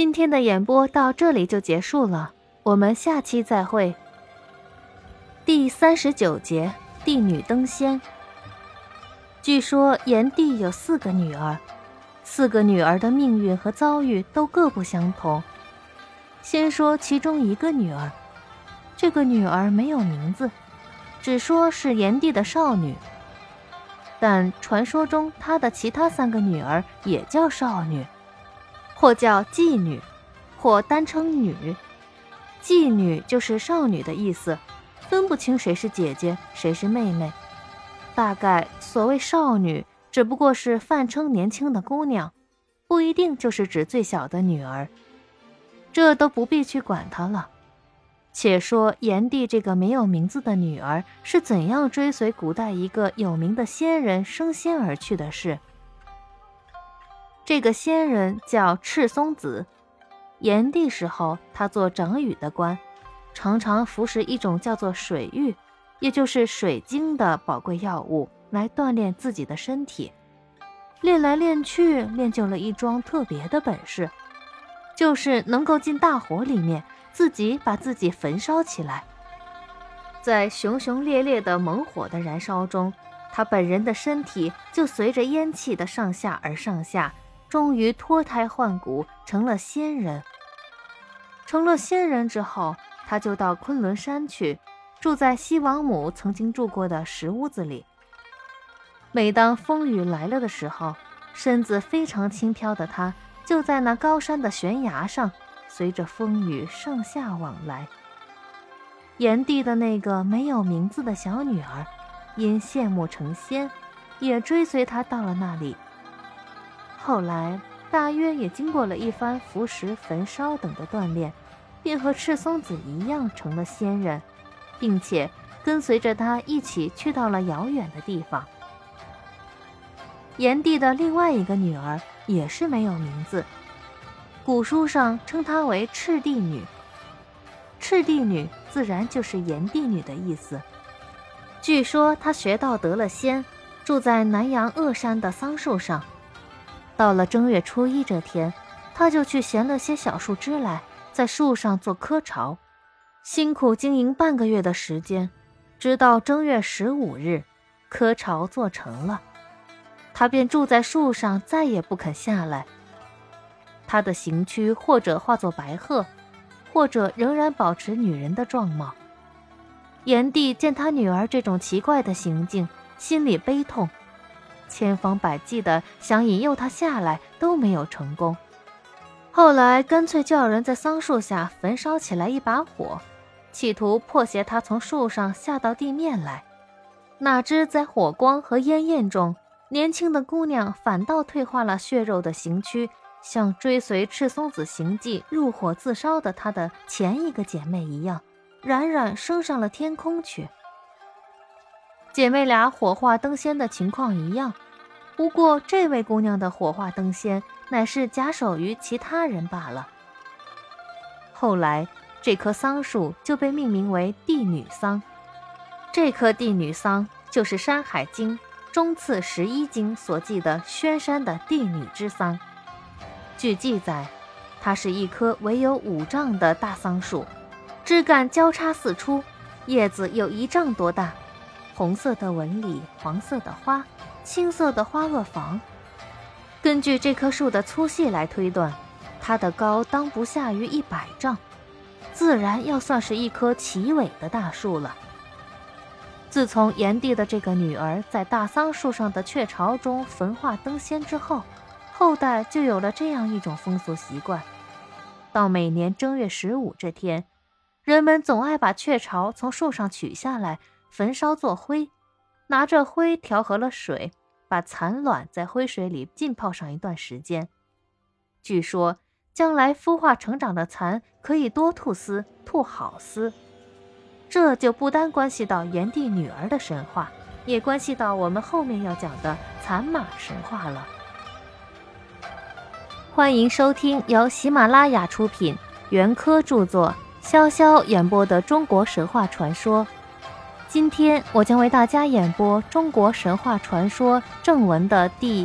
今天的演播到这里就结束了，我们下期再会。第三十九节，帝女登仙。据说炎帝有四个女儿，四个女儿的命运和遭遇都各不相同。先说其中一个女儿，这个女儿没有名字，只说是炎帝的少女。但传说中她的其他三个女儿也叫少女，或叫妓女，或单称女。妓女就是少女的意思，分不清谁是姐姐，谁是妹妹。大概所谓少女，只不过是泛称年轻的姑娘，不一定就是指最小的女儿。这都不必去管她了。且说炎帝这个没有名字的女儿是怎样追随古代一个有名的仙人升仙而去的事。这个仙人叫赤松子，炎帝时候他做掌雨的官，常常服食一种叫做水玉，也就是水晶的宝贵药物来锻炼自己的身体。练来练去，练就了一桩特别的本事。就是能够进大火里面，自己把自己焚烧起来，在熊熊烈烈的猛火的燃烧中，他本人的身体就随着烟气的上下而上下，终于脱胎换骨，成了仙人。成了仙人之后，他就到昆仑山去，住在西王母曾经住过的石屋子里。每当风雨来了的时候，身子非常轻飘的他。就在那高山的悬崖上，随着风雨上下往来。炎帝的那个没有名字的小女儿，因羡慕成仙，也追随他到了那里。后来大约也经过了一番服食、焚烧等的锻炼，便和赤松子一样成了仙人，并且跟随着他一起去到了遥远的地方。炎帝的另外一个女儿。也是没有名字，古书上称她为赤帝女。赤帝女自然就是炎帝女的意思。据说她学道得了仙，住在南阳鄂山的桑树上。到了正月初一这天，他就去衔了些小树枝来，在树上做窠巢，辛苦经营半个月的时间，直到正月十五日，窠巢做成了。他便住在树上，再也不肯下来。他的行躯或者化作白鹤，或者仍然保持女人的状貌。炎帝见他女儿这种奇怪的行径，心里悲痛，千方百计的想引诱她下来，都没有成功。后来干脆叫人在桑树下焚烧起来一把火，企图迫挟她从树上下到地面来。哪知在火光和烟焰中，年轻的姑娘反倒退化了血肉的形躯，像追随赤松子行迹入火自烧的她的前一个姐妹一样，冉冉升上了天空去。姐妹俩火化登仙的情况一样，不过这位姑娘的火化登仙乃是假手于其他人罢了。后来，这棵桑树就被命名为帝女桑。这棵帝女桑就是《山海经》。中次十一经所记的轩山的帝女之桑，据记载，它是一棵唯有五丈的大桑树，枝干交叉四出，叶子有一丈多大，红色的纹理，黄色的花，青色的花萼房。根据这棵树的粗细来推断，它的高当不下于一百丈，自然要算是一棵奇伟的大树了。自从炎帝的这个女儿在大桑树上的雀巢中焚化登仙之后，后代就有了这样一种风俗习惯：到每年正月十五这天，人们总爱把雀巢从树上取下来焚烧做灰，拿着灰调和了水，把蚕卵在灰水里浸泡上一段时间。据说将来孵化成长的蚕可以多吐丝，吐好丝。这就不单关系到炎帝女儿的神话，也关系到我们后面要讲的蚕马神话了。欢迎收听由喜马拉雅出品、袁科著作、潇潇演播的中国神话传说。今天我将为大家演播中国神话传说正文的第